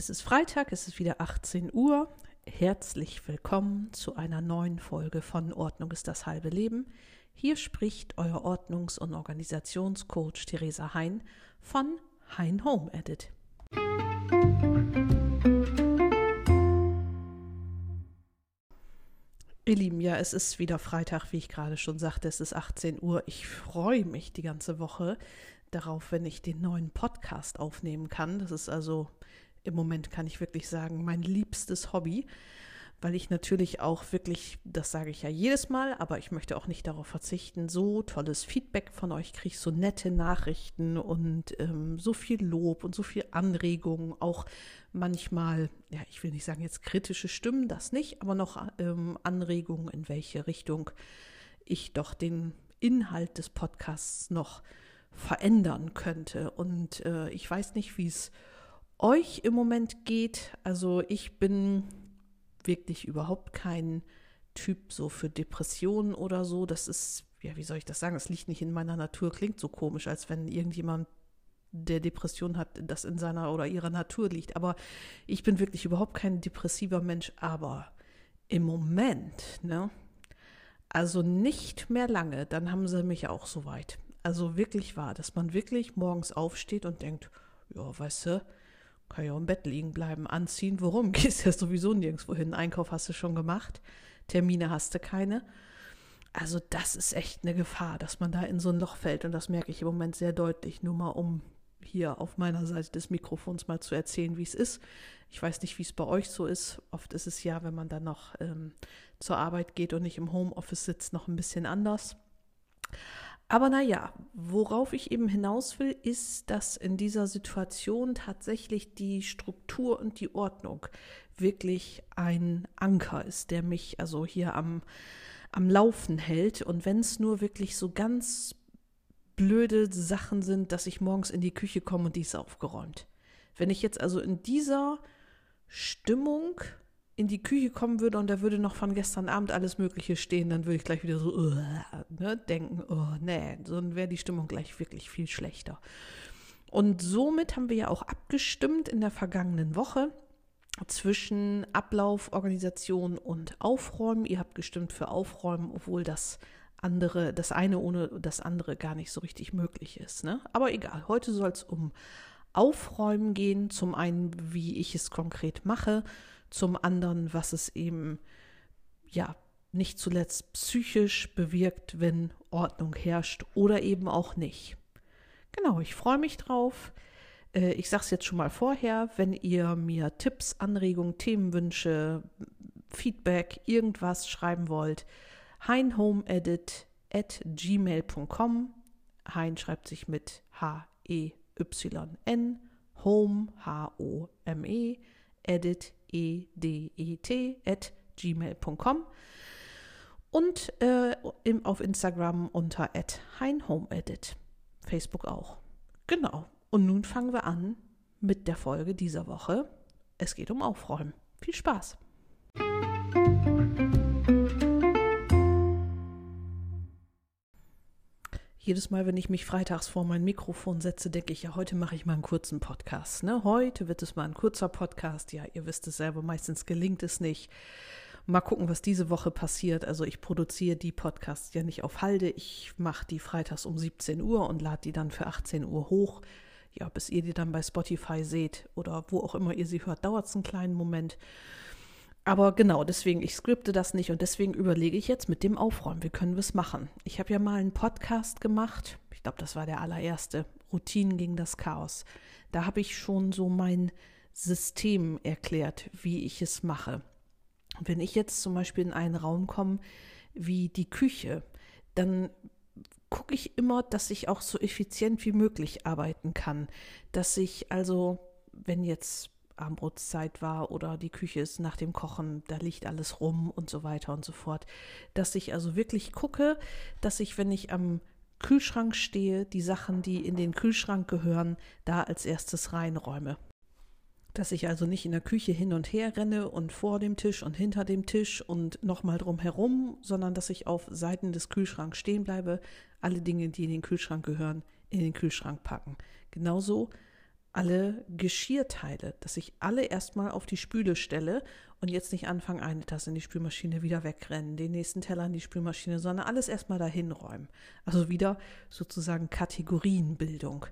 Es ist Freitag, es ist wieder 18 Uhr. Herzlich willkommen zu einer neuen Folge von Ordnung ist das halbe Leben. Hier spricht euer Ordnungs- und Organisationscoach Theresa Hein von Hein Home Edit. Ihr Lieben, ja, es ist wieder Freitag, wie ich gerade schon sagte, es ist 18 Uhr. Ich freue mich die ganze Woche darauf, wenn ich den neuen Podcast aufnehmen kann. Das ist also im Moment, kann ich wirklich sagen, mein liebstes Hobby, weil ich natürlich auch wirklich, das sage ich ja jedes Mal, aber ich möchte auch nicht darauf verzichten, so tolles Feedback von euch kriege, so nette Nachrichten und ähm, so viel Lob und so viel Anregungen, auch manchmal, ja, ich will nicht sagen jetzt kritische Stimmen, das nicht, aber noch ähm, Anregungen, in welche Richtung ich doch den Inhalt des Podcasts noch verändern könnte. Und äh, ich weiß nicht, wie es euch im Moment geht. Also ich bin wirklich überhaupt kein Typ so für Depressionen oder so. Das ist, ja, wie soll ich das sagen? Das liegt nicht in meiner Natur. Klingt so komisch, als wenn irgendjemand, der Depression hat, das in seiner oder ihrer Natur liegt. Aber ich bin wirklich überhaupt kein depressiver Mensch. Aber im Moment, ne? Also nicht mehr lange, dann haben sie mich auch so weit. Also wirklich wahr, dass man wirklich morgens aufsteht und denkt, ja, weißt du, kann ja im Bett liegen bleiben, anziehen. Warum? Gehst ja sowieso nirgendwo hin. Einkauf hast du schon gemacht. Termine hast du keine. Also das ist echt eine Gefahr, dass man da in so ein Loch fällt. Und das merke ich im Moment sehr deutlich. Nur mal um hier auf meiner Seite des Mikrofons mal zu erzählen, wie es ist. Ich weiß nicht, wie es bei euch so ist. Oft ist es ja, wenn man dann noch ähm, zur Arbeit geht und nicht im Homeoffice sitzt, noch ein bisschen anders. Aber naja, worauf ich eben hinaus will, ist, dass in dieser Situation tatsächlich die Struktur und die Ordnung wirklich ein Anker ist, der mich also hier am, am Laufen hält. Und wenn es nur wirklich so ganz blöde Sachen sind, dass ich morgens in die Küche komme und die ist aufgeräumt. Wenn ich jetzt also in dieser Stimmung in die Küche kommen würde und da würde noch von gestern Abend alles Mögliche stehen, dann würde ich gleich wieder so uh, ne, denken, oh nee, dann wäre die Stimmung gleich wirklich viel schlechter. Und somit haben wir ja auch abgestimmt in der vergangenen Woche zwischen Ablauf, Organisation und Aufräumen. Ihr habt gestimmt für Aufräumen, obwohl das andere, das eine ohne das andere gar nicht so richtig möglich ist. Ne? Aber egal, heute soll es um Aufräumen gehen. Zum einen, wie ich es konkret mache, zum anderen, was es eben ja nicht zuletzt psychisch bewirkt, wenn Ordnung herrscht oder eben auch nicht. Genau, ich freue mich drauf. Äh, ich sage es jetzt schon mal vorher, wenn ihr mir Tipps, Anregungen, Themenwünsche, Feedback, irgendwas schreiben wollt, heinhomeedit at gmail.com. Hein schreibt sich mit H-E-Y-N, home, H-O-M-E, edit, edet at gmail.com und äh, im, auf Instagram unter at heinhomeedit. Facebook auch. Genau. Und nun fangen wir an mit der Folge dieser Woche. Es geht um Aufräumen. Viel Spaß! Jedes Mal, wenn ich mich freitags vor mein Mikrofon setze, denke ich, ja, heute mache ich mal einen kurzen Podcast. Ne? Heute wird es mal ein kurzer Podcast. Ja, ihr wisst es selber, meistens gelingt es nicht. Mal gucken, was diese Woche passiert. Also ich produziere die Podcasts ja nicht auf Halde. Ich mache die freitags um 17 Uhr und lade die dann für 18 Uhr hoch. Ja, bis ihr die dann bei Spotify seht oder wo auch immer ihr sie hört, dauert es einen kleinen Moment. Aber genau, deswegen, ich skripte das nicht und deswegen überlege ich jetzt mit dem Aufräumen, wie können wir es machen. Ich habe ja mal einen Podcast gemacht, ich glaube, das war der allererste, Routinen gegen das Chaos. Da habe ich schon so mein System erklärt, wie ich es mache. Wenn ich jetzt zum Beispiel in einen Raum komme wie die Küche, dann gucke ich immer, dass ich auch so effizient wie möglich arbeiten kann. Dass ich also, wenn jetzt Abendbrotszeit war oder die Küche ist nach dem Kochen, da liegt alles rum und so weiter und so fort. Dass ich also wirklich gucke, dass ich, wenn ich am Kühlschrank stehe, die Sachen, die in den Kühlschrank gehören, da als erstes reinräume. Dass ich also nicht in der Küche hin und her renne und vor dem Tisch und hinter dem Tisch und nochmal drum herum, sondern dass ich auf Seiten des Kühlschranks stehen bleibe, alle Dinge, die in den Kühlschrank gehören, in den Kühlschrank packen. Genauso alle Geschirrteile, dass ich alle erstmal auf die Spüle stelle und jetzt nicht anfangen, eine Tasse in die Spülmaschine wieder wegrennen, den nächsten Teller in die Spülmaschine, sondern alles erstmal dahin räumen. Also wieder sozusagen Kategorienbildung.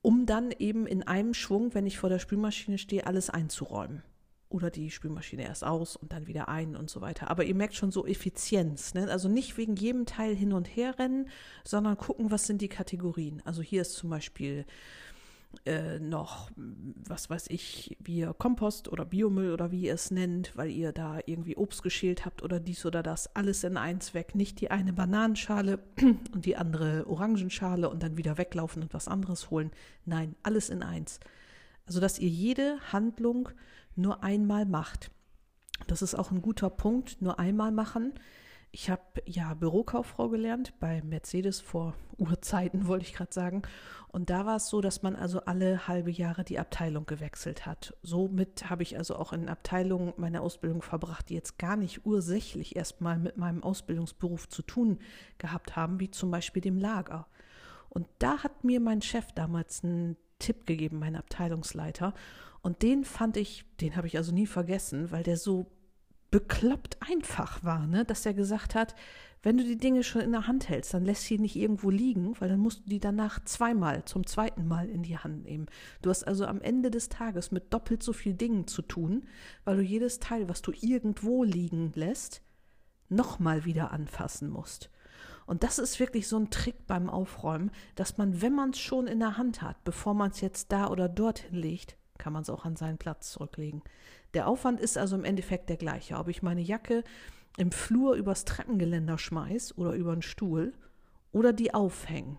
Um dann eben in einem Schwung, wenn ich vor der Spülmaschine stehe, alles einzuräumen. Oder die Spülmaschine erst aus und dann wieder ein und so weiter. Aber ihr merkt schon so Effizienz. Ne? Also nicht wegen jedem Teil hin und her rennen, sondern gucken, was sind die Kategorien. Also hier ist zum Beispiel äh, noch, was weiß ich, wie ihr Kompost oder Biomüll oder wie ihr es nennt, weil ihr da irgendwie Obst geschält habt oder dies oder das, alles in eins weg. Nicht die eine Bananenschale und die andere Orangenschale und dann wieder weglaufen und was anderes holen. Nein, alles in eins. Also, dass ihr jede Handlung nur einmal macht. Das ist auch ein guter Punkt, nur einmal machen ich habe ja Bürokauffrau gelernt bei Mercedes vor Urzeiten, wollte ich gerade sagen. Und da war es so, dass man also alle halbe Jahre die Abteilung gewechselt hat. Somit habe ich also auch in Abteilungen meine Ausbildung verbracht, die jetzt gar nicht ursächlich erstmal mit meinem Ausbildungsberuf zu tun gehabt haben, wie zum Beispiel dem Lager. Und da hat mir mein Chef damals einen Tipp gegeben, mein Abteilungsleiter. Und den fand ich, den habe ich also nie vergessen, weil der so bekloppt einfach war, ne? dass er gesagt hat, wenn du die Dinge schon in der Hand hältst, dann lässt sie nicht irgendwo liegen, weil dann musst du die danach zweimal, zum zweiten Mal in die Hand nehmen. Du hast also am Ende des Tages mit doppelt so viel Dingen zu tun, weil du jedes Teil, was du irgendwo liegen lässt, nochmal wieder anfassen musst. Und das ist wirklich so ein Trick beim Aufräumen, dass man, wenn man es schon in der Hand hat, bevor man es jetzt da oder dorthin legt, kann man es auch an seinen Platz zurücklegen. Der Aufwand ist also im Endeffekt der gleiche. Ob ich meine Jacke im Flur übers Treppengeländer schmeiß oder über einen Stuhl oder die aufhängen.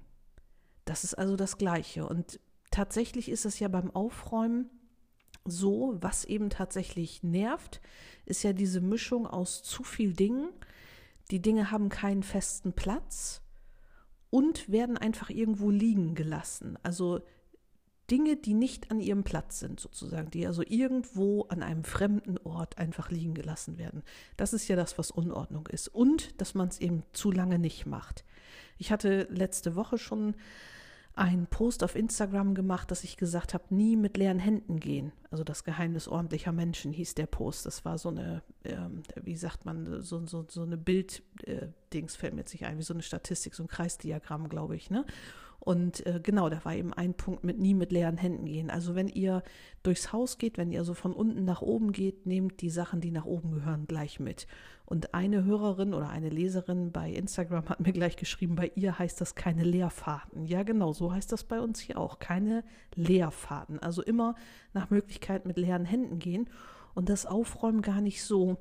Das ist also das Gleiche. Und tatsächlich ist es ja beim Aufräumen so, was eben tatsächlich nervt, ist ja diese Mischung aus zu viel Dingen. Die Dinge haben keinen festen Platz und werden einfach irgendwo liegen gelassen. Also Dinge, die nicht an ihrem Platz sind, sozusagen, die also irgendwo an einem fremden Ort einfach liegen gelassen werden. Das ist ja das, was Unordnung ist. Und dass man es eben zu lange nicht macht. Ich hatte letzte Woche schon einen Post auf Instagram gemacht, dass ich gesagt habe, nie mit leeren Händen gehen. Also das Geheimnis ordentlicher Menschen hieß der Post. Das war so eine, ähm, wie sagt man, so, so, so eine Bild-Dings äh, fällt mir jetzt nicht ein, wie so eine Statistik, so ein Kreisdiagramm, glaube ich. Ne? Und äh, genau, da war eben ein Punkt mit nie mit leeren Händen gehen. Also wenn ihr durchs Haus geht, wenn ihr so von unten nach oben geht, nehmt die Sachen, die nach oben gehören, gleich mit. Und eine Hörerin oder eine Leserin bei Instagram hat mir gleich geschrieben, bei ihr heißt das keine Leerfahrten. Ja, genau, so heißt das bei uns hier auch. Keine Leerfahrten. Also immer nach Möglichkeit mit leeren Händen gehen und das Aufräumen gar nicht so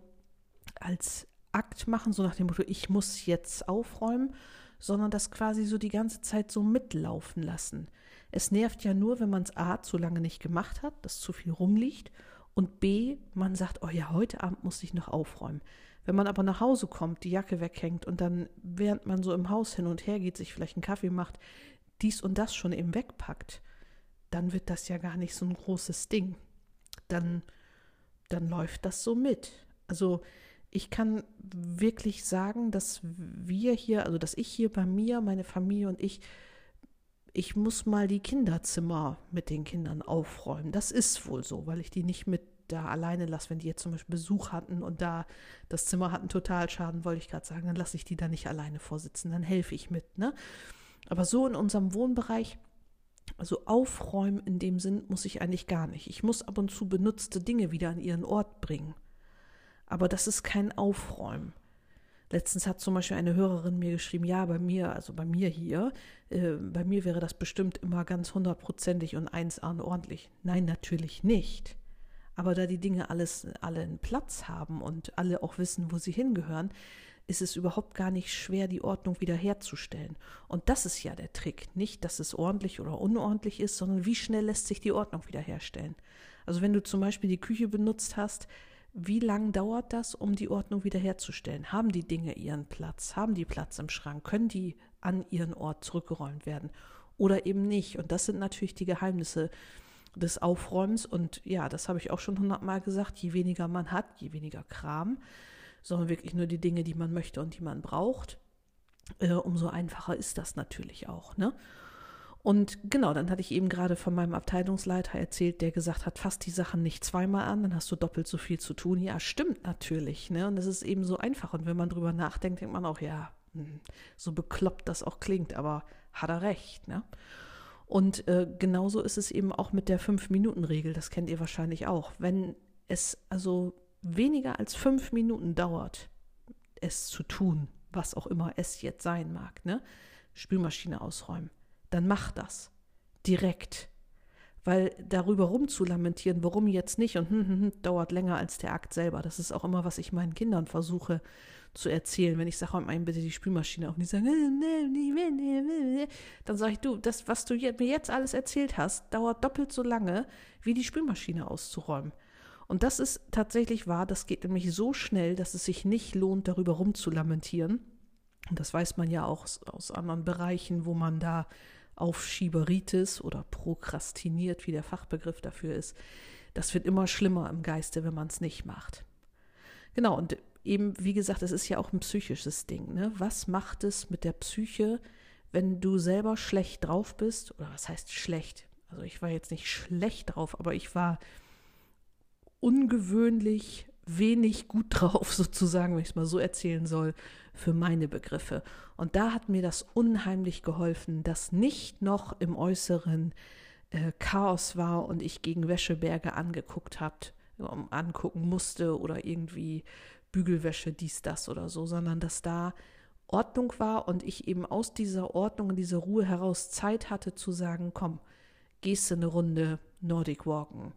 als Akt machen, so nach dem Motto, ich muss jetzt aufräumen, sondern das quasi so die ganze Zeit so mitlaufen lassen. Es nervt ja nur, wenn man es A zu lange nicht gemacht hat, dass zu viel rumliegt und B, man sagt, oh ja, heute Abend muss ich noch aufräumen. Wenn man aber nach Hause kommt, die Jacke weghängt und dann, während man so im Haus hin und her geht, sich vielleicht einen Kaffee macht, dies und das schon eben wegpackt, dann wird das ja gar nicht so ein großes Ding. Dann, dann läuft das so mit. Also ich kann wirklich sagen, dass wir hier, also dass ich hier bei mir, meine Familie und ich, ich muss mal die Kinderzimmer mit den Kindern aufräumen. Das ist wohl so, weil ich die nicht mit da alleine lasse, wenn die jetzt zum Beispiel Besuch hatten und da das Zimmer hat einen Totalschaden, wollte ich gerade sagen, dann lasse ich die da nicht alleine vorsitzen, dann helfe ich mit, ne? Aber so in unserem Wohnbereich, also aufräumen in dem Sinn muss ich eigentlich gar nicht. Ich muss ab und zu benutzte Dinge wieder an ihren Ort bringen. Aber das ist kein Aufräumen. Letztens hat zum Beispiel eine Hörerin mir geschrieben, ja, bei mir, also bei mir hier, äh, bei mir wäre das bestimmt immer ganz hundertprozentig und eins an ordentlich. Nein, natürlich nicht. Aber da die Dinge alles, alle einen Platz haben und alle auch wissen, wo sie hingehören, ist es überhaupt gar nicht schwer, die Ordnung wiederherzustellen. Und das ist ja der Trick. Nicht, dass es ordentlich oder unordentlich ist, sondern wie schnell lässt sich die Ordnung wiederherstellen. Also wenn du zum Beispiel die Küche benutzt hast, wie lange dauert das, um die Ordnung wiederherzustellen? Haben die Dinge ihren Platz? Haben die Platz im Schrank? Können die an ihren Ort zurückgeräumt werden? Oder eben nicht? Und das sind natürlich die Geheimnisse des Aufräumens. Und ja, das habe ich auch schon hundertmal gesagt, je weniger man hat, je weniger Kram, sondern wirklich nur die Dinge, die man möchte und die man braucht, äh, umso einfacher ist das natürlich auch. Ne? Und genau, dann hatte ich eben gerade von meinem Abteilungsleiter erzählt, der gesagt hat, fass die Sachen nicht zweimal an, dann hast du doppelt so viel zu tun. Ja, stimmt natürlich. Ne? Und das ist eben so einfach. Und wenn man drüber nachdenkt, denkt man auch, ja, hm, so bekloppt das auch klingt, aber hat er recht. Ne? Und äh, genauso ist es eben auch mit der Fünf-Minuten-Regel. Das kennt ihr wahrscheinlich auch. Wenn es also weniger als fünf Minuten dauert, es zu tun, was auch immer es jetzt sein mag, ne? Spülmaschine ausräumen dann mach das. Direkt. Weil darüber rumzulamentieren, warum jetzt nicht und hm, hm, hm, dauert länger als der Akt selber. Das ist auch immer, was ich meinen Kindern versuche zu erzählen. Wenn ich sage, räum ein bitte die Spülmaschine auf und die sagen, dann sage ich, du, das, was du mir jetzt alles erzählt hast, dauert doppelt so lange, wie die Spülmaschine auszuräumen. Und das ist tatsächlich wahr, das geht nämlich so schnell, dass es sich nicht lohnt, darüber rumzulamentieren. Und das weiß man ja auch aus, aus anderen Bereichen, wo man da Aufschieberitis oder prokrastiniert, wie der Fachbegriff dafür ist. Das wird immer schlimmer im Geiste, wenn man es nicht macht. Genau, und eben, wie gesagt, es ist ja auch ein psychisches Ding. Ne? Was macht es mit der Psyche, wenn du selber schlecht drauf bist? Oder was heißt schlecht? Also ich war jetzt nicht schlecht drauf, aber ich war ungewöhnlich wenig gut drauf, sozusagen, wenn ich es mal so erzählen soll, für meine Begriffe. Und da hat mir das unheimlich geholfen, dass nicht noch im Äußeren äh, Chaos war und ich gegen Wäscheberge angeguckt habt, angucken musste oder irgendwie Bügelwäsche, dies, das oder so, sondern dass da Ordnung war und ich eben aus dieser Ordnung und dieser Ruhe heraus Zeit hatte zu sagen, komm, gehst du eine Runde Nordic Walken,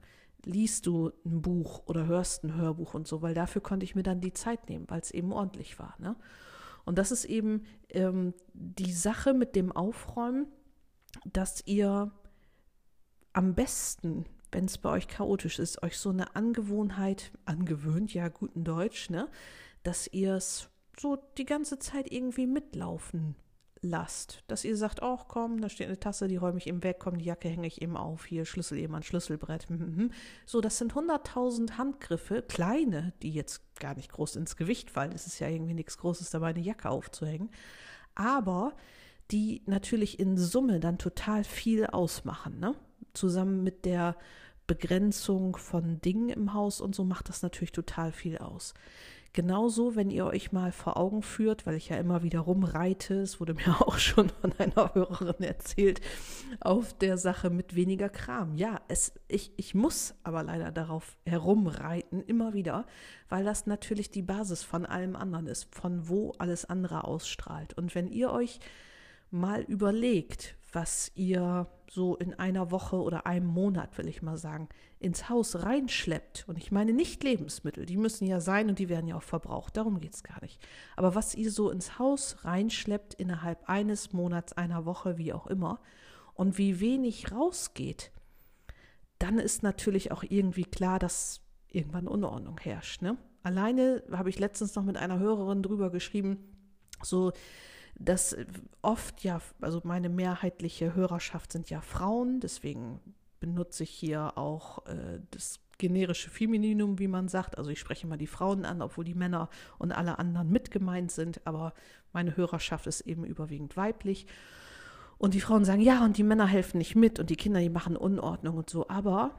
liest du ein Buch oder hörst ein Hörbuch und so, weil dafür konnte ich mir dann die Zeit nehmen, weil es eben ordentlich war. Ne? Und das ist eben ähm, die Sache mit dem Aufräumen, dass ihr am besten, wenn es bei euch chaotisch ist, euch so eine Angewohnheit angewöhnt, ja, guten Deutsch, ne, dass ihr es so die ganze Zeit irgendwie mitlaufen lasst. Dass ihr sagt, ach komm, da steht eine Tasse, die räume ich eben weg, komm, die Jacke hänge ich eben auf, hier Schlüssel eben an Schlüsselbrett. Hm, hm, hm. So, das sind hunderttausend Handgriffe, kleine, die jetzt gar nicht groß ins Gewicht fallen. Es ist ja irgendwie nichts Großes dabei, eine Jacke aufzuhängen. Aber die natürlich in Summe dann total viel ausmachen. Ne? Zusammen mit der Begrenzung von Dingen im Haus und so macht das natürlich total viel aus. Genauso, wenn ihr euch mal vor Augen führt, weil ich ja immer wieder rumreite, es wurde mir auch schon von einer Hörerin erzählt, auf der Sache mit weniger Kram. Ja, es, ich, ich muss aber leider darauf herumreiten, immer wieder, weil das natürlich die Basis von allem anderen ist, von wo alles andere ausstrahlt. Und wenn ihr euch mal überlegt, was ihr so in einer Woche oder einem Monat, will ich mal sagen, ins Haus reinschleppt. Und ich meine nicht Lebensmittel, die müssen ja sein und die werden ja auch verbraucht, darum geht es gar nicht. Aber was ihr so ins Haus reinschleppt innerhalb eines Monats, einer Woche, wie auch immer, und wie wenig rausgeht, dann ist natürlich auch irgendwie klar, dass irgendwann Unordnung herrscht. Ne? Alleine habe ich letztens noch mit einer Hörerin drüber geschrieben, so dass oft ja, also meine mehrheitliche Hörerschaft sind ja Frauen, deswegen benutze ich hier auch äh, das generische Femininum, wie man sagt. Also ich spreche mal die Frauen an, obwohl die Männer und alle anderen mit gemeint sind, aber meine Hörerschaft ist eben überwiegend weiblich. Und die Frauen sagen, ja, und die Männer helfen nicht mit und die Kinder, die machen Unordnung und so. Aber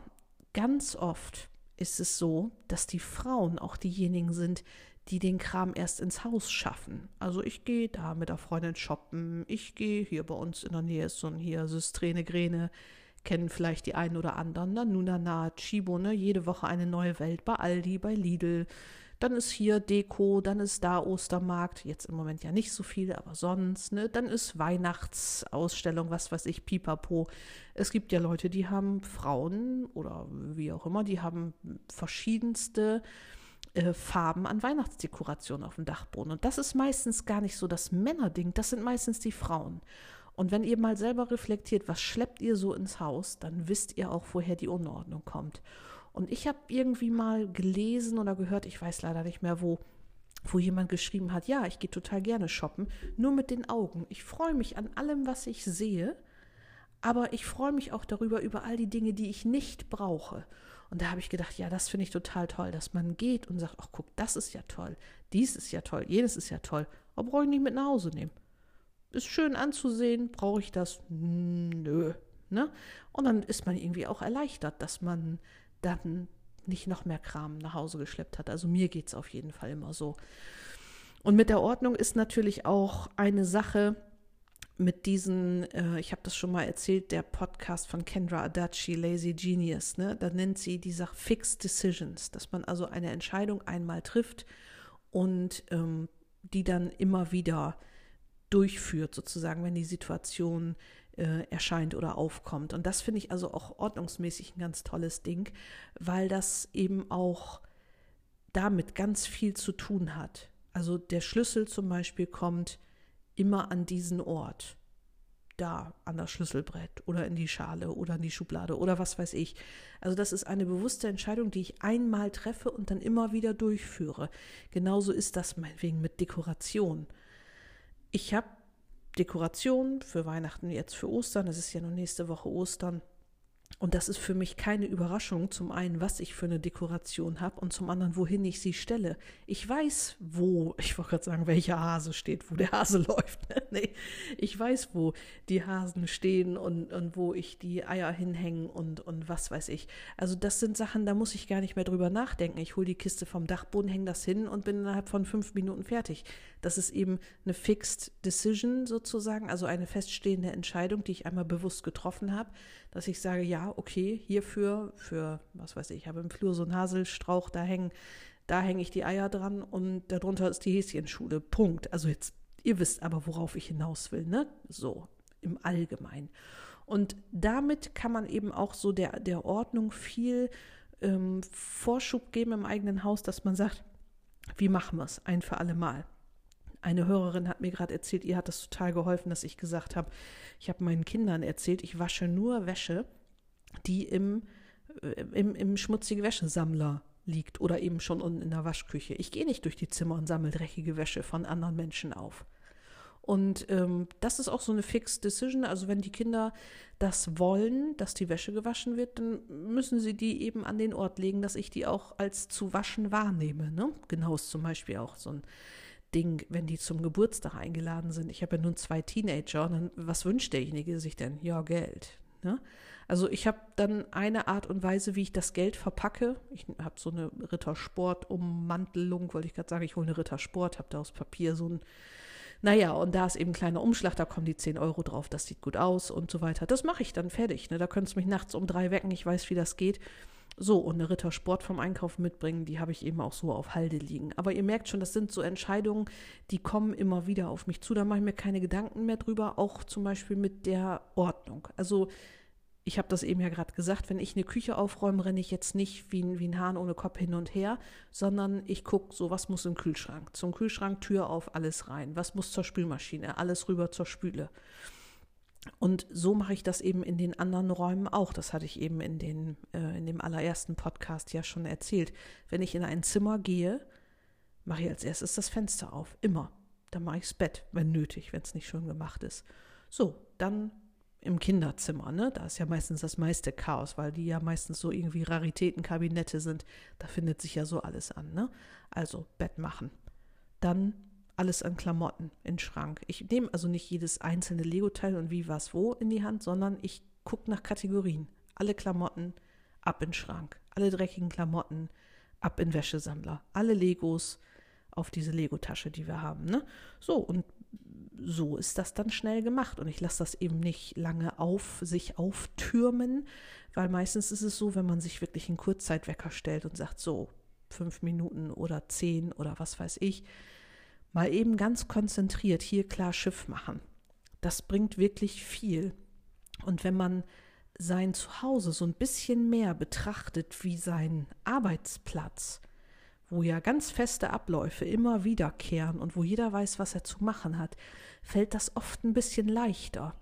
ganz oft ist es so, dass die Frauen auch diejenigen sind, die den Kram erst ins Haus schaffen. Also ich gehe da mit der Freundin shoppen, ich gehe hier bei uns in der Nähe ist so ein hier Systrene Gräne, kennen vielleicht die einen oder anderen, Nanunana, Chibo, ne, jede Woche eine neue Welt bei Aldi, bei Lidl. Dann ist hier Deko, dann ist da Ostermarkt, jetzt im Moment ja nicht so viel, aber sonst, ne? Dann ist Weihnachtsausstellung, was weiß ich, pipapo. Es gibt ja Leute, die haben Frauen oder wie auch immer, die haben verschiedenste äh, Farben an Weihnachtsdekorationen auf dem Dachboden. Und das ist meistens gar nicht so das Männerding, das sind meistens die Frauen. Und wenn ihr mal selber reflektiert, was schleppt ihr so ins Haus, dann wisst ihr auch, woher die Unordnung kommt. Und ich habe irgendwie mal gelesen oder gehört, ich weiß leider nicht mehr wo, wo jemand geschrieben hat, ja, ich gehe total gerne shoppen, nur mit den Augen. Ich freue mich an allem, was ich sehe, aber ich freue mich auch darüber, über all die Dinge, die ich nicht brauche. Und da habe ich gedacht, ja, das finde ich total toll, dass man geht und sagt, ach guck, das ist ja toll, dies ist ja toll, jenes ist ja toll, aber brauche ich nicht mit nach Hause nehmen. ist schön anzusehen, brauche ich das? Nö. Ne? Und dann ist man irgendwie auch erleichtert, dass man dann nicht noch mehr Kram nach Hause geschleppt hat. Also mir geht es auf jeden Fall immer so. Und mit der Ordnung ist natürlich auch eine Sache mit diesen, äh, ich habe das schon mal erzählt, der Podcast von Kendra Adachi, Lazy Genius, ne? da nennt sie die Sache Fixed Decisions, dass man also eine Entscheidung einmal trifft und ähm, die dann immer wieder durchführt, sozusagen, wenn die Situation äh, erscheint oder aufkommt. Und das finde ich also auch ordnungsmäßig ein ganz tolles Ding, weil das eben auch damit ganz viel zu tun hat. Also der Schlüssel zum Beispiel kommt immer an diesen Ort. Da, an das Schlüsselbrett oder in die Schale oder in die Schublade oder was weiß ich. Also das ist eine bewusste Entscheidung, die ich einmal treffe und dann immer wieder durchführe. Genauso ist das meinetwegen mit Dekoration. Ich habe Dekoration für Weihnachten, jetzt für Ostern, es ist ja noch nächste Woche Ostern und das ist für mich keine Überraschung, zum einen, was ich für eine Dekoration habe und zum anderen, wohin ich sie stelle. Ich weiß, wo, ich wollte gerade sagen, welcher Hase steht, wo der Hase läuft. nee, ich weiß, wo die Hasen stehen und, und wo ich die Eier hinhängen und, und was weiß ich. Also das sind Sachen, da muss ich gar nicht mehr drüber nachdenken. Ich hole die Kiste vom Dachboden, hänge das hin und bin innerhalb von fünf Minuten fertig. Das ist eben eine Fixed Decision sozusagen, also eine feststehende Entscheidung, die ich einmal bewusst getroffen habe, dass ich sage, ja, okay, hierfür, für, was weiß ich, ich habe im Flur so einen Haselstrauch, da hängen, da hänge ich die Eier dran und darunter ist die Häschenschule. Punkt. Also jetzt, ihr wisst aber, worauf ich hinaus will, ne? So, im Allgemeinen. Und damit kann man eben auch so der, der Ordnung viel ähm, Vorschub geben im eigenen Haus, dass man sagt, wie machen wir es ein für alle Mal? Eine Hörerin hat mir gerade erzählt, ihr hat das total geholfen, dass ich gesagt habe, ich habe meinen Kindern erzählt, ich wasche nur Wäsche, die im, äh, im, im schmutzigen Wäschesammler liegt oder eben schon unten in der Waschküche. Ich gehe nicht durch die Zimmer und sammle dreckige Wäsche von anderen Menschen auf. Und ähm, das ist auch so eine Fixed Decision. Also wenn die Kinder das wollen, dass die Wäsche gewaschen wird, dann müssen sie die eben an den Ort legen, dass ich die auch als zu waschen wahrnehme. Ne? Genau ist zum Beispiel auch so ein Ding, wenn die zum Geburtstag eingeladen sind. Ich habe ja nun zwei Teenager. Und dann, was wünscht derjenige sich denn? Ja, Geld. Ne? Also ich habe dann eine Art und Weise, wie ich das Geld verpacke. Ich habe so eine Rittersport-Ummantelung, wollte ich gerade sagen, ich hole eine Rittersport, habe da aus Papier so ein, naja, und da ist eben ein kleiner Umschlag, da kommen die 10 Euro drauf, das sieht gut aus und so weiter. Das mache ich dann fertig. Ne? Da könntest du mich nachts um drei wecken, ich weiß, wie das geht. So, und eine Rittersport vom Einkaufen mitbringen, die habe ich eben auch so auf Halde liegen. Aber ihr merkt schon, das sind so Entscheidungen, die kommen immer wieder auf mich zu. Da mache ich mir keine Gedanken mehr drüber, auch zum Beispiel mit der Ordnung. Also ich habe das eben ja gerade gesagt, wenn ich eine Küche aufräume, renne ich jetzt nicht wie ein, wie ein Hahn ohne Kopf hin und her, sondern ich gucke so, was muss im Kühlschrank. Zum Kühlschrank, Tür auf, alles rein. Was muss zur Spülmaschine, alles rüber zur Spüle. Und so mache ich das eben in den anderen Räumen auch. Das hatte ich eben in, den, äh, in dem allerersten Podcast ja schon erzählt. Wenn ich in ein Zimmer gehe, mache ich als erstes das Fenster auf. Immer. Dann mache ich das Bett, wenn nötig, wenn es nicht schon gemacht ist. So, dann im Kinderzimmer, ne? Da ist ja meistens das meiste Chaos, weil die ja meistens so irgendwie Raritätenkabinette sind. Da findet sich ja so alles an, ne? Also Bett machen. Dann alles an Klamotten in den Schrank. Ich nehme also nicht jedes einzelne Lego-Teil und wie was wo in die Hand, sondern ich gucke nach Kategorien. Alle Klamotten ab in den Schrank. Alle dreckigen Klamotten ab in den Wäschesammler. Alle Legos auf diese Lego-Tasche, die wir haben. Ne? So, und so ist das dann schnell gemacht. Und ich lasse das eben nicht lange auf sich auftürmen, weil meistens ist es so, wenn man sich wirklich einen Kurzzeitwecker stellt und sagt, so fünf Minuten oder zehn oder was weiß ich, mal eben ganz konzentriert hier klar Schiff machen. Das bringt wirklich viel. Und wenn man sein Zuhause so ein bisschen mehr betrachtet wie sein Arbeitsplatz, wo ja ganz feste Abläufe immer wiederkehren und wo jeder weiß, was er zu machen hat, fällt das oft ein bisschen leichter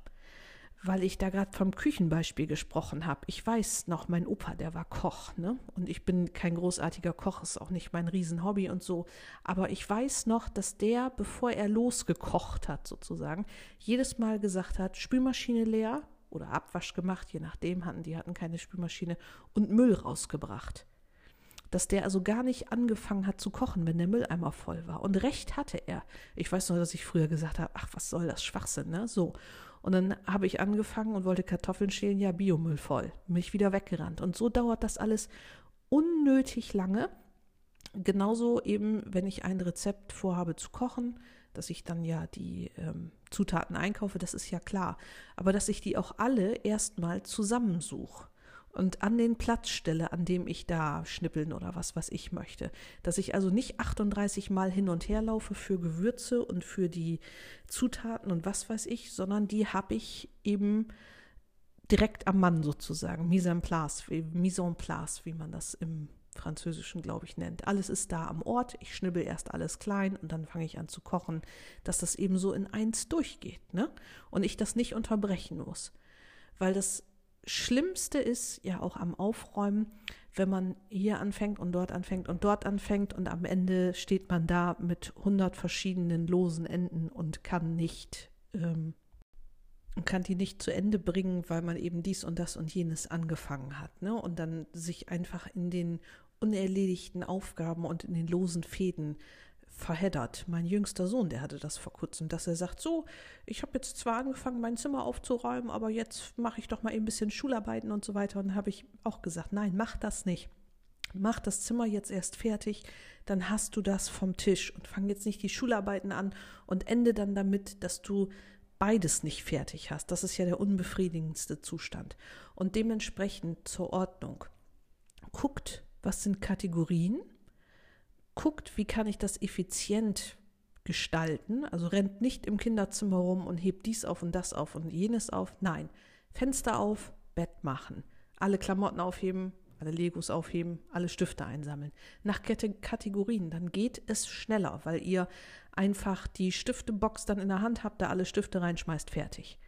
weil ich da gerade vom Küchenbeispiel gesprochen habe. Ich weiß noch, mein Opa, der war Koch, ne? Und ich bin kein großartiger Koch, ist auch nicht mein Riesenhobby und so. Aber ich weiß noch, dass der, bevor er losgekocht hat, sozusagen, jedes Mal gesagt hat: Spülmaschine leer oder Abwasch gemacht, je nachdem hatten die hatten keine Spülmaschine und Müll rausgebracht. dass der also gar nicht angefangen hat zu kochen, wenn der Mülleimer voll war. Und recht hatte er. Ich weiß noch, dass ich früher gesagt habe, ach, was soll das Schwachsinn, ne? So. Und dann habe ich angefangen und wollte Kartoffeln schälen, ja, Biomüll voll. Mich wieder weggerannt. Und so dauert das alles unnötig lange. Genauso eben, wenn ich ein Rezept vorhabe zu kochen, dass ich dann ja die ähm, Zutaten einkaufe, das ist ja klar. Aber dass ich die auch alle erstmal zusammensuche und an den Platz stelle, an dem ich da schnippeln oder was, was ich möchte. Dass ich also nicht 38 Mal hin und her laufe für Gewürze und für die Zutaten und was weiß ich, sondern die habe ich eben direkt am Mann sozusagen. Mise en place, mise en place, wie man das im Französischen, glaube ich, nennt. Alles ist da am Ort. Ich schnibbel erst alles klein und dann fange ich an zu kochen, dass das eben so in eins durchgeht, ne? Und ich das nicht unterbrechen muss. Weil das Schlimmste ist ja auch am Aufräumen, wenn man hier anfängt und dort anfängt und dort anfängt und am Ende steht man da mit hundert verschiedenen losen Enden und kann nicht ähm, kann die nicht zu Ende bringen, weil man eben dies und das und jenes angefangen hat, ne? Und dann sich einfach in den unerledigten Aufgaben und in den losen Fäden verheddert. Mein jüngster Sohn, der hatte das vor kurzem, dass er sagt, so, ich habe jetzt zwar angefangen, mein Zimmer aufzuräumen, aber jetzt mache ich doch mal ein bisschen Schularbeiten und so weiter. Und dann habe ich auch gesagt, nein, mach das nicht. Mach das Zimmer jetzt erst fertig, dann hast du das vom Tisch und fang jetzt nicht die Schularbeiten an und ende dann damit, dass du beides nicht fertig hast. Das ist ja der unbefriedigendste Zustand. Und dementsprechend zur Ordnung. Guckt, was sind Kategorien guckt, wie kann ich das effizient gestalten. Also rennt nicht im Kinderzimmer rum und hebt dies auf und das auf und jenes auf. Nein, Fenster auf, Bett machen, alle Klamotten aufheben, alle Legos aufheben, alle Stifte einsammeln. Nach Kategorien, dann geht es schneller, weil ihr einfach die Stiftebox dann in der Hand habt, da alle Stifte reinschmeißt, fertig.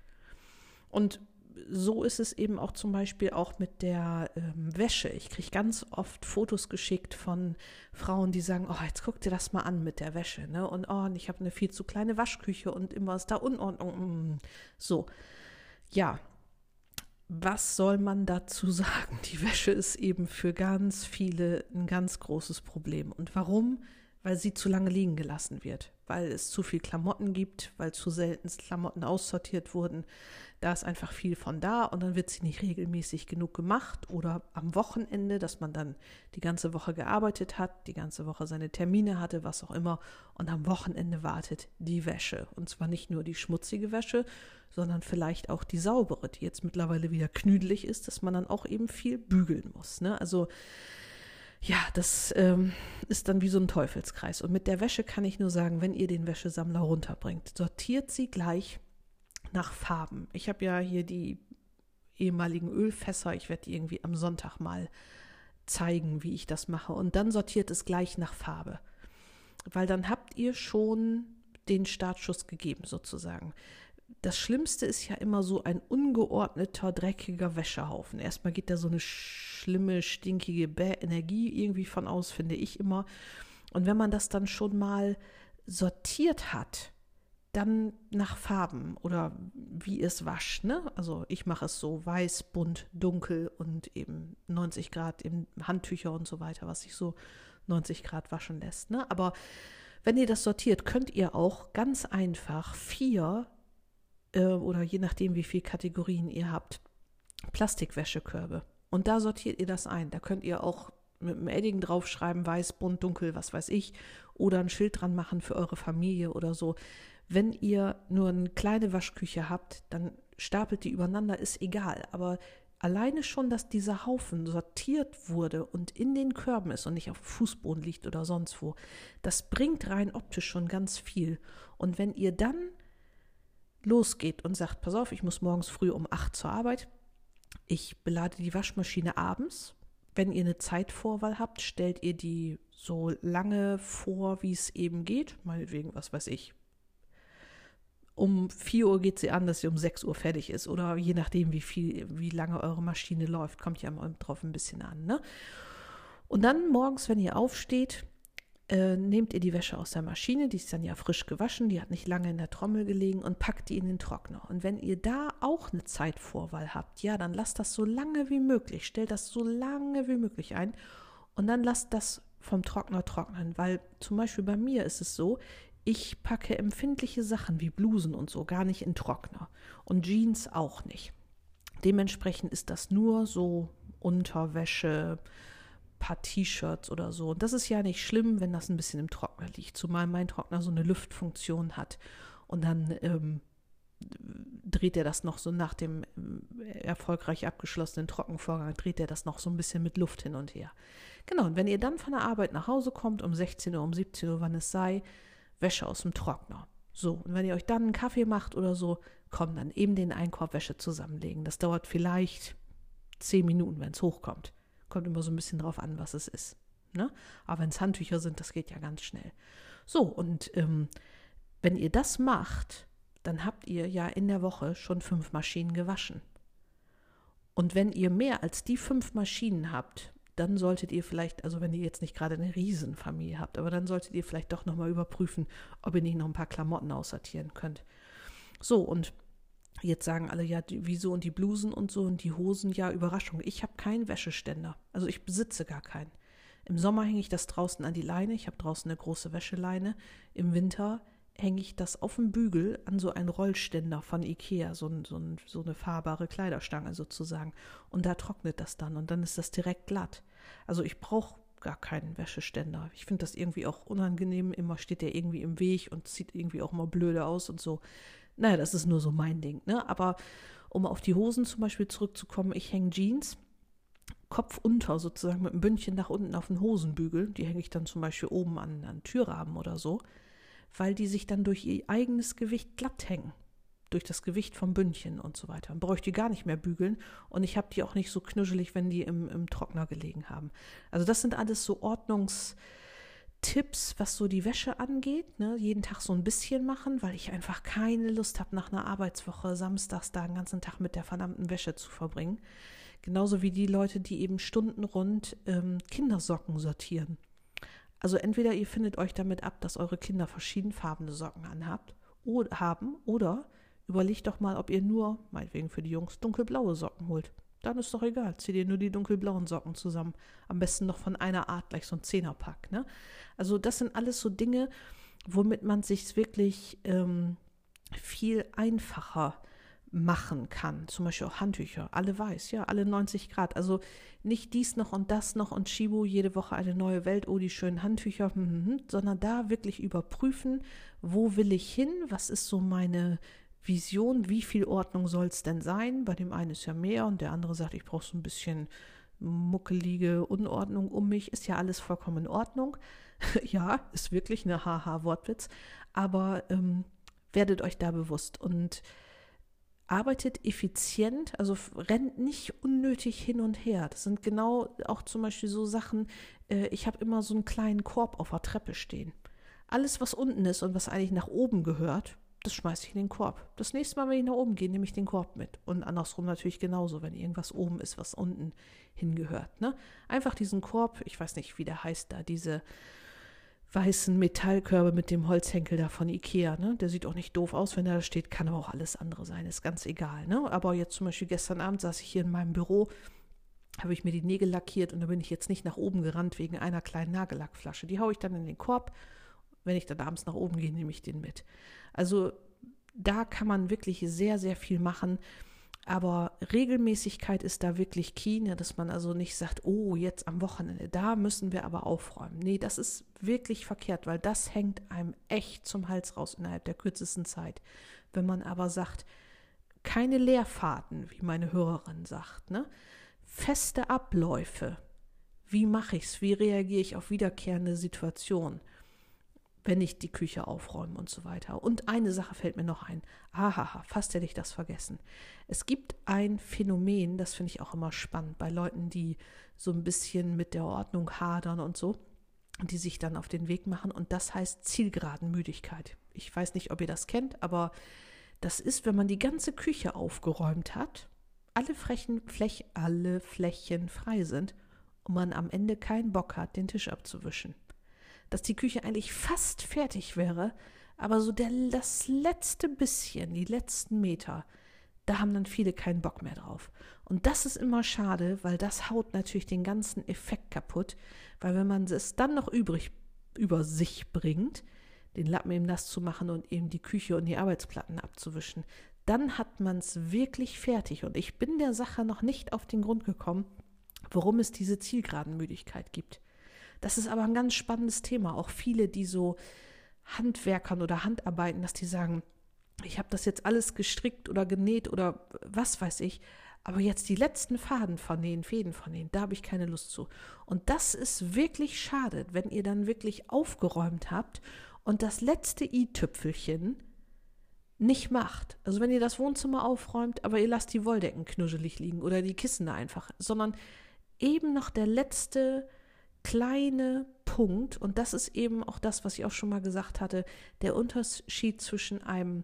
Und so ist es eben auch zum Beispiel auch mit der ähm, Wäsche. Ich kriege ganz oft Fotos geschickt von Frauen, die sagen, oh, jetzt guck dir das mal an mit der Wäsche. Ne? Und oh, ich habe eine viel zu kleine Waschküche und immer ist da Unordnung. Mm. So, ja, was soll man dazu sagen? Die Wäsche ist eben für ganz viele ein ganz großes Problem. Und warum? Weil sie zu lange liegen gelassen wird, weil es zu viel Klamotten gibt, weil zu selten Klamotten aussortiert wurden, da ist einfach viel von da und dann wird sie nicht regelmäßig genug gemacht oder am Wochenende, dass man dann die ganze Woche gearbeitet hat, die ganze Woche seine Termine hatte, was auch immer und am Wochenende wartet die Wäsche und zwar nicht nur die schmutzige Wäsche, sondern vielleicht auch die saubere, die jetzt mittlerweile wieder knüdelig ist, dass man dann auch eben viel bügeln muss. Ne? Also ja, das ähm, ist dann wie so ein Teufelskreis. Und mit der Wäsche kann ich nur sagen, wenn ihr den Wäschesammler runterbringt, sortiert sie gleich nach Farben. Ich habe ja hier die ehemaligen Ölfässer. Ich werde die irgendwie am Sonntag mal zeigen, wie ich das mache. Und dann sortiert es gleich nach Farbe. Weil dann habt ihr schon den Startschuss gegeben, sozusagen. Das Schlimmste ist ja immer so ein ungeordneter, dreckiger Wäschehaufen. Erstmal geht da so eine schlimme, stinkige Bäh-Energie irgendwie von aus, finde ich immer. Und wenn man das dann schon mal sortiert hat, dann nach Farben oder wie es wascht. Ne? Also ich mache es so weiß, bunt, dunkel und eben 90 Grad in Handtücher und so weiter, was sich so 90 Grad waschen lässt. Ne? Aber wenn ihr das sortiert, könnt ihr auch ganz einfach vier äh, oder je nachdem, wie viele Kategorien ihr habt, Plastikwäschekörbe. Und da sortiert ihr das ein. Da könnt ihr auch mit einem Edding draufschreiben, weiß, bunt, dunkel, was weiß ich, oder ein Schild dran machen für eure Familie oder so. Wenn ihr nur eine kleine Waschküche habt, dann stapelt die übereinander, ist egal. Aber alleine schon, dass dieser Haufen sortiert wurde und in den Körben ist und nicht auf dem Fußboden liegt oder sonst wo, das bringt rein optisch schon ganz viel. Und wenn ihr dann losgeht und sagt, pass auf, ich muss morgens früh um acht zur Arbeit, ich belade die Waschmaschine abends. Wenn ihr eine Zeitvorwahl habt, stellt ihr die so lange vor, wie es eben geht. Meinetwegen, was weiß ich, um 4 Uhr geht sie an, dass sie um 6 Uhr fertig ist. Oder je nachdem, wie viel, wie lange eure Maschine läuft, kommt ja drauf ein bisschen an. Ne? Und dann morgens, wenn ihr aufsteht, äh, nehmt ihr die Wäsche aus der Maschine, die ist dann ja frisch gewaschen, die hat nicht lange in der Trommel gelegen und packt die in den Trockner. Und wenn ihr da auch eine Zeitvorwahl habt, ja, dann lasst das so lange wie möglich, stellt das so lange wie möglich ein Und dann lasst das vom Trockner trocknen, weil zum Beispiel bei mir ist es so, ich packe empfindliche Sachen wie Blusen und so gar nicht in Trockner und Jeans auch nicht. Dementsprechend ist das nur so Unterwäsche, paar T-Shirts oder so. Und das ist ja nicht schlimm, wenn das ein bisschen im Trockner liegt, zumal mein Trockner so eine Lüftfunktion hat. Und dann ähm, dreht er das noch so nach dem äh, erfolgreich abgeschlossenen Trockenvorgang, dreht er das noch so ein bisschen mit Luft hin und her. Genau, und wenn ihr dann von der Arbeit nach Hause kommt, um 16 Uhr, um 17 Uhr, wann es sei, Wäsche aus dem Trockner. So, und wenn ihr euch dann einen Kaffee macht oder so, kommt dann eben den Einkorb Wäsche zusammenlegen. Das dauert vielleicht 10 Minuten, wenn es hochkommt. Kommt immer so ein bisschen drauf an, was es ist. Ne? Aber wenn es Handtücher sind, das geht ja ganz schnell. So, und ähm, wenn ihr das macht, dann habt ihr ja in der Woche schon fünf Maschinen gewaschen. Und wenn ihr mehr als die fünf Maschinen habt, dann solltet ihr vielleicht, also wenn ihr jetzt nicht gerade eine Riesenfamilie habt, aber dann solltet ihr vielleicht doch nochmal überprüfen, ob ihr nicht noch ein paar Klamotten aussortieren könnt. So, und jetzt sagen alle, ja, die, wieso und die Blusen und so und die Hosen, ja, Überraschung. Ich habe keinen Wäscheständer. Also ich besitze gar keinen. Im Sommer hänge ich das draußen an die Leine. Ich habe draußen eine große Wäscheleine. Im Winter hänge ich das auf dem Bügel an so einen Rollständer von Ikea, so, so, so eine fahrbare Kleiderstange sozusagen. Und da trocknet das dann und dann ist das direkt glatt. Also ich brauche gar keinen Wäscheständer. Ich finde das irgendwie auch unangenehm. Immer steht der irgendwie im Weg und sieht irgendwie auch mal blöde aus und so. Naja, das ist nur so mein Ding. Ne? Aber um auf die Hosen zum Beispiel zurückzukommen, ich hänge Jeans. Kopf unter sozusagen mit einem Bündchen nach unten auf den Hosenbügel. Die hänge ich dann zum Beispiel oben an, an Türrahmen oder so weil die sich dann durch ihr eigenes Gewicht glatt hängen. Durch das Gewicht vom Bündchen und so weiter. Dann brauche ich gar nicht mehr bügeln und ich habe die auch nicht so knuschelig, wenn die im, im Trockner gelegen haben. Also das sind alles so Ordnungstipps, was so die Wäsche angeht. Ne? Jeden Tag so ein bisschen machen, weil ich einfach keine Lust habe, nach einer Arbeitswoche samstags da den ganzen Tag mit der verdammten Wäsche zu verbringen. Genauso wie die Leute, die eben stundenrund ähm, Kindersocken sortieren. Also entweder ihr findet euch damit ab, dass eure Kinder verschiedenfarbene Socken anhabt oder haben oder überlegt doch mal, ob ihr nur, meinetwegen für die Jungs, dunkelblaue Socken holt. Dann ist doch egal, zieht ihr nur die dunkelblauen Socken zusammen. Am besten noch von einer Art, gleich so ein Zehnerpack. Ne? Also das sind alles so Dinge, womit man sich wirklich ähm, viel einfacher machen kann. Zum Beispiel auch Handtücher, alle weiß, ja, alle 90 Grad. Also nicht dies noch und das noch und Shibu jede Woche eine neue Welt, oh, die schönen Handtücher, hm, hm, hm, sondern da wirklich überprüfen, wo will ich hin, was ist so meine Vision, wie viel Ordnung soll es denn sein? Bei dem einen ist ja mehr und der andere sagt, ich brauche so ein bisschen muckelige Unordnung um mich, ist ja alles vollkommen in Ordnung. ja, ist wirklich eine Haha-Wortwitz, aber ähm, werdet euch da bewusst und arbeitet effizient, also rennt nicht unnötig hin und her. Das sind genau auch zum Beispiel so Sachen, äh, ich habe immer so einen kleinen Korb auf der Treppe stehen. Alles, was unten ist und was eigentlich nach oben gehört, das schmeiße ich in den Korb. Das nächste Mal, wenn ich nach oben gehe, nehme ich den Korb mit. Und andersrum natürlich genauso, wenn irgendwas oben ist, was unten hingehört. Ne? Einfach diesen Korb, ich weiß nicht, wie der heißt da, diese weißen Metallkörbe mit dem Holzhenkel da von Ikea. Ne? Der sieht auch nicht doof aus, wenn er da steht, kann aber auch alles andere sein, ist ganz egal. Ne? Aber jetzt zum Beispiel gestern Abend saß ich hier in meinem Büro, habe ich mir die Nägel lackiert und da bin ich jetzt nicht nach oben gerannt wegen einer kleinen Nagellackflasche. Die haue ich dann in den Korb. Wenn ich dann abends nach oben gehe, nehme ich den mit. Also da kann man wirklich sehr, sehr viel machen. Aber Regelmäßigkeit ist da wirklich key, ne, dass man also nicht sagt, oh, jetzt am Wochenende, da müssen wir aber aufräumen. Nee, das ist wirklich verkehrt, weil das hängt einem echt zum Hals raus innerhalb der kürzesten Zeit. Wenn man aber sagt, keine Leerfahrten, wie meine Hörerin sagt, ne? feste Abläufe. Wie mache ich es? Wie reagiere ich auf wiederkehrende Situationen? Wenn ich die Küche aufräume und so weiter. Und eine Sache fällt mir noch ein. Hahaha, fast hätte ich das vergessen. Es gibt ein Phänomen, das finde ich auch immer spannend, bei Leuten, die so ein bisschen mit der Ordnung hadern und so, die sich dann auf den Weg machen. Und das heißt Zielgeradenmüdigkeit. Ich weiß nicht, ob ihr das kennt, aber das ist, wenn man die ganze Küche aufgeräumt hat, alle Flächen, Flech, alle Flächen frei sind und man am Ende keinen Bock hat, den Tisch abzuwischen dass die Küche eigentlich fast fertig wäre, aber so der, das letzte bisschen, die letzten Meter, da haben dann viele keinen Bock mehr drauf. Und das ist immer schade, weil das haut natürlich den ganzen Effekt kaputt, weil wenn man es dann noch übrig über sich bringt, den Lappen eben das zu machen und eben die Küche und die Arbeitsplatten abzuwischen, dann hat man es wirklich fertig. Und ich bin der Sache noch nicht auf den Grund gekommen, warum es diese Zielgeradenmüdigkeit gibt. Das ist aber ein ganz spannendes Thema. Auch viele, die so Handwerkern oder Handarbeiten, dass die sagen, ich habe das jetzt alles gestrickt oder genäht oder was weiß ich, aber jetzt die letzten Faden vernähen, Fäden vernähen, da habe ich keine Lust zu. Und das ist wirklich schade, wenn ihr dann wirklich aufgeräumt habt und das letzte i-Tüpfelchen nicht macht. Also wenn ihr das Wohnzimmer aufräumt, aber ihr lasst die Wolldecken knuschelig liegen oder die Kissen da einfach, sondern eben noch der letzte kleine Punkt, und das ist eben auch das, was ich auch schon mal gesagt hatte, der Unterschied zwischen einem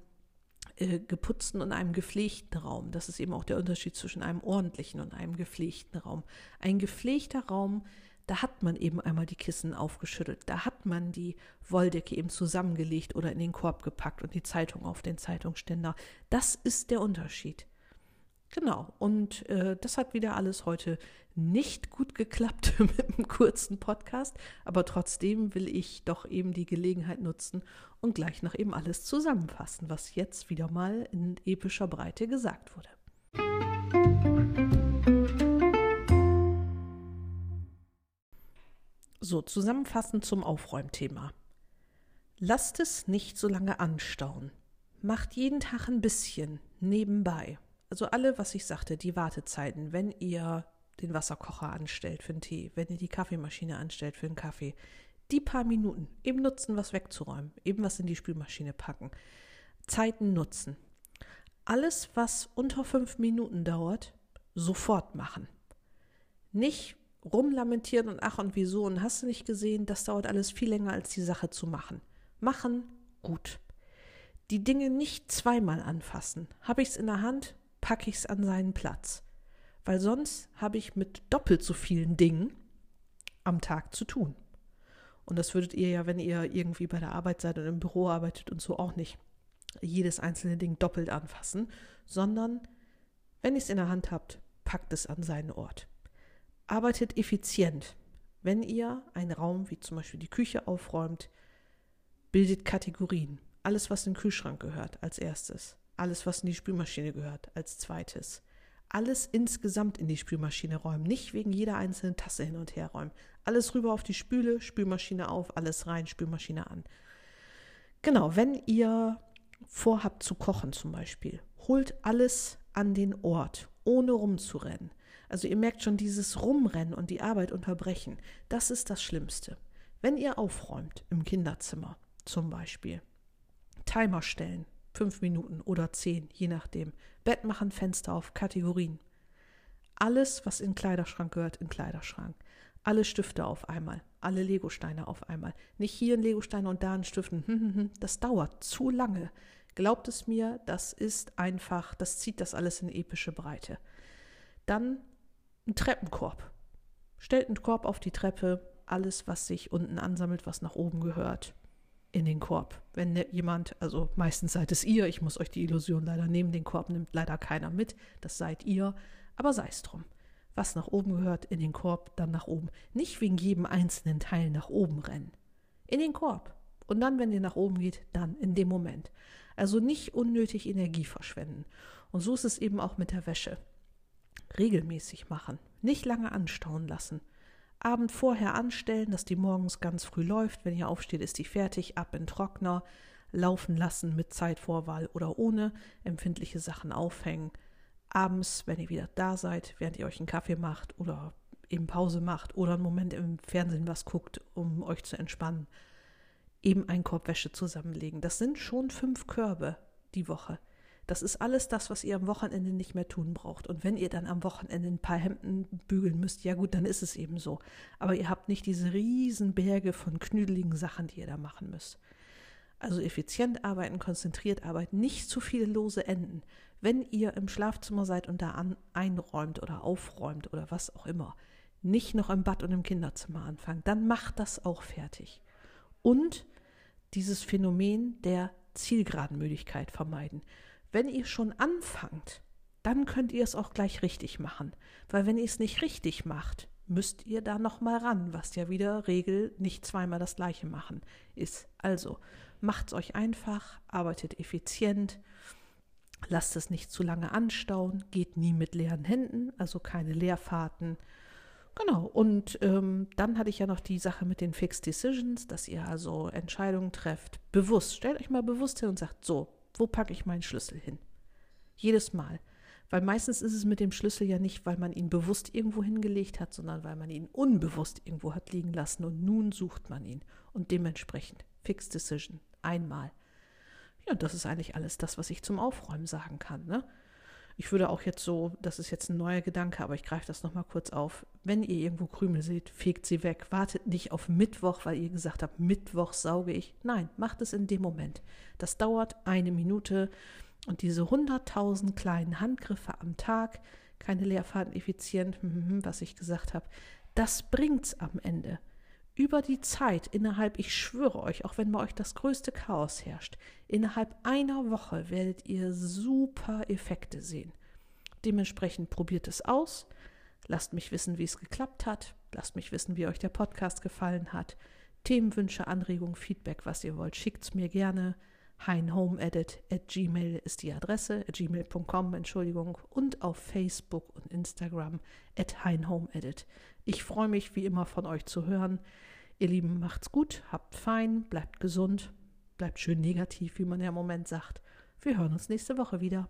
äh, geputzten und einem gepflegten Raum. Das ist eben auch der Unterschied zwischen einem ordentlichen und einem gepflegten Raum. Ein gepflegter Raum, da hat man eben einmal die Kissen aufgeschüttelt, da hat man die Wolldecke eben zusammengelegt oder in den Korb gepackt und die Zeitung auf den Zeitungsständer. Das ist der Unterschied. Genau, und äh, das hat wieder alles heute nicht gut geklappt mit einem kurzen Podcast, aber trotzdem will ich doch eben die Gelegenheit nutzen und gleich noch eben alles zusammenfassen, was jetzt wieder mal in epischer Breite gesagt wurde. So, zusammenfassend zum Aufräumthema. Lasst es nicht so lange anstauen. Macht jeden Tag ein bisschen nebenbei. Also alle, was ich sagte, die Wartezeiten, wenn ihr den Wasserkocher anstellt für den Tee, wenn ihr die Kaffeemaschine anstellt für den Kaffee, die paar Minuten eben nutzen, was wegzuräumen, eben was in die Spülmaschine packen, Zeiten nutzen. Alles, was unter fünf Minuten dauert, sofort machen. Nicht rumlamentieren und ach und wieso und hast du nicht gesehen, das dauert alles viel länger als die Sache zu machen. Machen, gut. Die Dinge nicht zweimal anfassen. Habe ich es in der Hand, packe ich es an seinen Platz weil sonst habe ich mit doppelt so vielen Dingen am Tag zu tun. Und das würdet ihr ja, wenn ihr irgendwie bei der Arbeit seid und im Büro arbeitet und so auch nicht jedes einzelne Ding doppelt anfassen, sondern wenn ihr es in der Hand habt, packt es an seinen Ort. Arbeitet effizient. Wenn ihr einen Raum wie zum Beispiel die Küche aufräumt, bildet Kategorien. Alles, was in den Kühlschrank gehört, als erstes. Alles, was in die Spülmaschine gehört, als zweites alles insgesamt in die Spülmaschine räumen, nicht wegen jeder einzelnen Tasse hin und her räumen. Alles rüber auf die Spüle, Spülmaschine auf, alles rein, Spülmaschine an. Genau, wenn ihr vorhabt zu kochen zum Beispiel, holt alles an den Ort, ohne rumzurennen. Also ihr merkt schon dieses Rumrennen und die Arbeit unterbrechen, das ist das Schlimmste. Wenn ihr aufräumt im Kinderzimmer zum Beispiel, Timer stellen, fünf Minuten oder zehn, je nachdem. Bett machen, Fenster auf, Kategorien. Alles, was in Kleiderschrank gehört, in Kleiderschrank. Alle Stifte auf einmal, alle Legosteine auf einmal. Nicht hier ein Legostein und da ein Stiften. Hm, hm, hm. Das dauert zu lange. Glaubt es mir, das ist einfach, das zieht das alles in epische Breite. Dann ein Treppenkorb. Stellt einen Korb auf die Treppe, alles, was sich unten ansammelt, was nach oben gehört in den Korb. Wenn ne, jemand, also meistens seid es ihr, ich muss euch die Illusion leider nehmen, den Korb nimmt leider keiner mit, das seid ihr, aber sei es drum. Was nach oben gehört, in den Korb, dann nach oben. Nicht wegen jedem einzelnen Teil nach oben rennen. In den Korb. Und dann, wenn ihr nach oben geht, dann in dem Moment. Also nicht unnötig Energie verschwenden. Und so ist es eben auch mit der Wäsche. Regelmäßig machen. Nicht lange anstauen lassen. Abend vorher anstellen, dass die morgens ganz früh läuft. Wenn ihr aufsteht, ist die fertig, ab in Trockner, laufen lassen mit Zeitvorwahl oder ohne, empfindliche Sachen aufhängen. Abends, wenn ihr wieder da seid, während ihr euch einen Kaffee macht oder eben Pause macht oder einen Moment im Fernsehen was guckt, um euch zu entspannen, eben einen Korb Wäsche zusammenlegen. Das sind schon fünf Körbe die Woche. Das ist alles das, was ihr am Wochenende nicht mehr tun braucht. Und wenn ihr dann am Wochenende ein paar Hemden bügeln müsst, ja gut, dann ist es eben so. Aber ihr habt nicht diese riesen Berge von knüdeligen Sachen, die ihr da machen müsst. Also effizient arbeiten, konzentriert arbeiten, nicht zu viele lose Enden. Wenn ihr im Schlafzimmer seid und da an, einräumt oder aufräumt oder was auch immer, nicht noch im Bad und im Kinderzimmer anfangen, dann macht das auch fertig. Und dieses Phänomen der Zielgeradenmüdigkeit vermeiden wenn ihr schon anfangt, dann könnt ihr es auch gleich richtig machen. Weil wenn ihr es nicht richtig macht, müsst ihr da nochmal ran, was ja wieder Regel nicht zweimal das gleiche machen ist. Also macht es euch einfach, arbeitet effizient, lasst es nicht zu lange anstauen, geht nie mit leeren Händen, also keine Leerfahrten. Genau, und ähm, dann hatte ich ja noch die Sache mit den Fixed Decisions, dass ihr also Entscheidungen trefft, bewusst. Stellt euch mal bewusst hin und sagt, so, wo packe ich meinen Schlüssel hin? Jedes Mal. Weil meistens ist es mit dem Schlüssel ja nicht, weil man ihn bewusst irgendwo hingelegt hat, sondern weil man ihn unbewusst irgendwo hat liegen lassen und nun sucht man ihn. Und dementsprechend, Fixed Decision, einmal. Ja, das ist eigentlich alles das, was ich zum Aufräumen sagen kann. Ne? Ich würde auch jetzt so, das ist jetzt ein neuer Gedanke, aber ich greife das nochmal kurz auf. Wenn ihr irgendwo Krümel seht, fegt sie weg. Wartet nicht auf Mittwoch, weil ihr gesagt habt, Mittwoch sauge ich. Nein, macht es in dem Moment. Das dauert eine Minute. Und diese 100.000 kleinen Handgriffe am Tag, keine Leerfahrten effizient, hm, hm, hm, was ich gesagt habe, das bringt's am Ende über die Zeit, innerhalb, ich schwöre euch, auch wenn bei euch das größte Chaos herrscht, innerhalb einer Woche werdet ihr super Effekte sehen. Dementsprechend probiert es aus. Lasst mich wissen, wie es geklappt hat. Lasst mich wissen, wie euch der Podcast gefallen hat. Themenwünsche, Anregungen, Feedback, was ihr wollt, schickt es mir gerne. Heinhomeedit at gmail ist die Adresse, gmail.com, Entschuldigung, und auf Facebook und Instagram at heinhomeedit. Ich freue mich wie immer von euch zu hören. Ihr Lieben, macht's gut, habt fein, bleibt gesund, bleibt schön negativ, wie man ja im Moment sagt. Wir hören uns nächste Woche wieder.